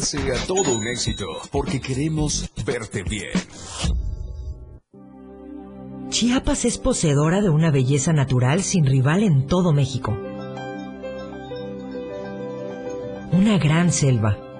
sea todo un éxito, porque queremos verte bien. Chiapas es poseedora de una belleza natural sin rival en todo México. Una gran selva,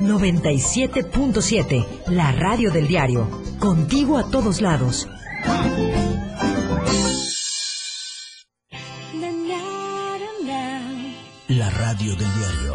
97.7, la radio del diario. Contigo a todos lados. La radio del diario.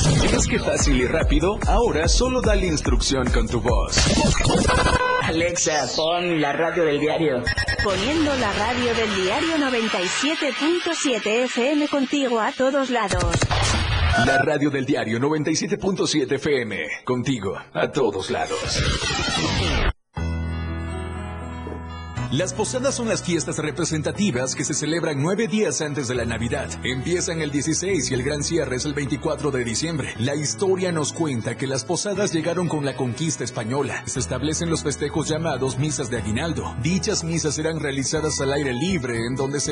¿Ves qué fácil y rápido? Ahora solo dale instrucción con tu voz. Alexa, pon la radio del diario. Poniendo la radio del diario 97.7 FM contigo a todos lados. La radio del diario 97.7 FM. Contigo, a todos lados. Las posadas son las fiestas representativas que se celebran nueve días antes de la Navidad. Empiezan el 16 y el gran cierre es el 24 de diciembre. La historia nos cuenta que las posadas llegaron con la conquista española. Se establecen los festejos llamados misas de aguinaldo. Dichas misas eran realizadas al aire libre en donde se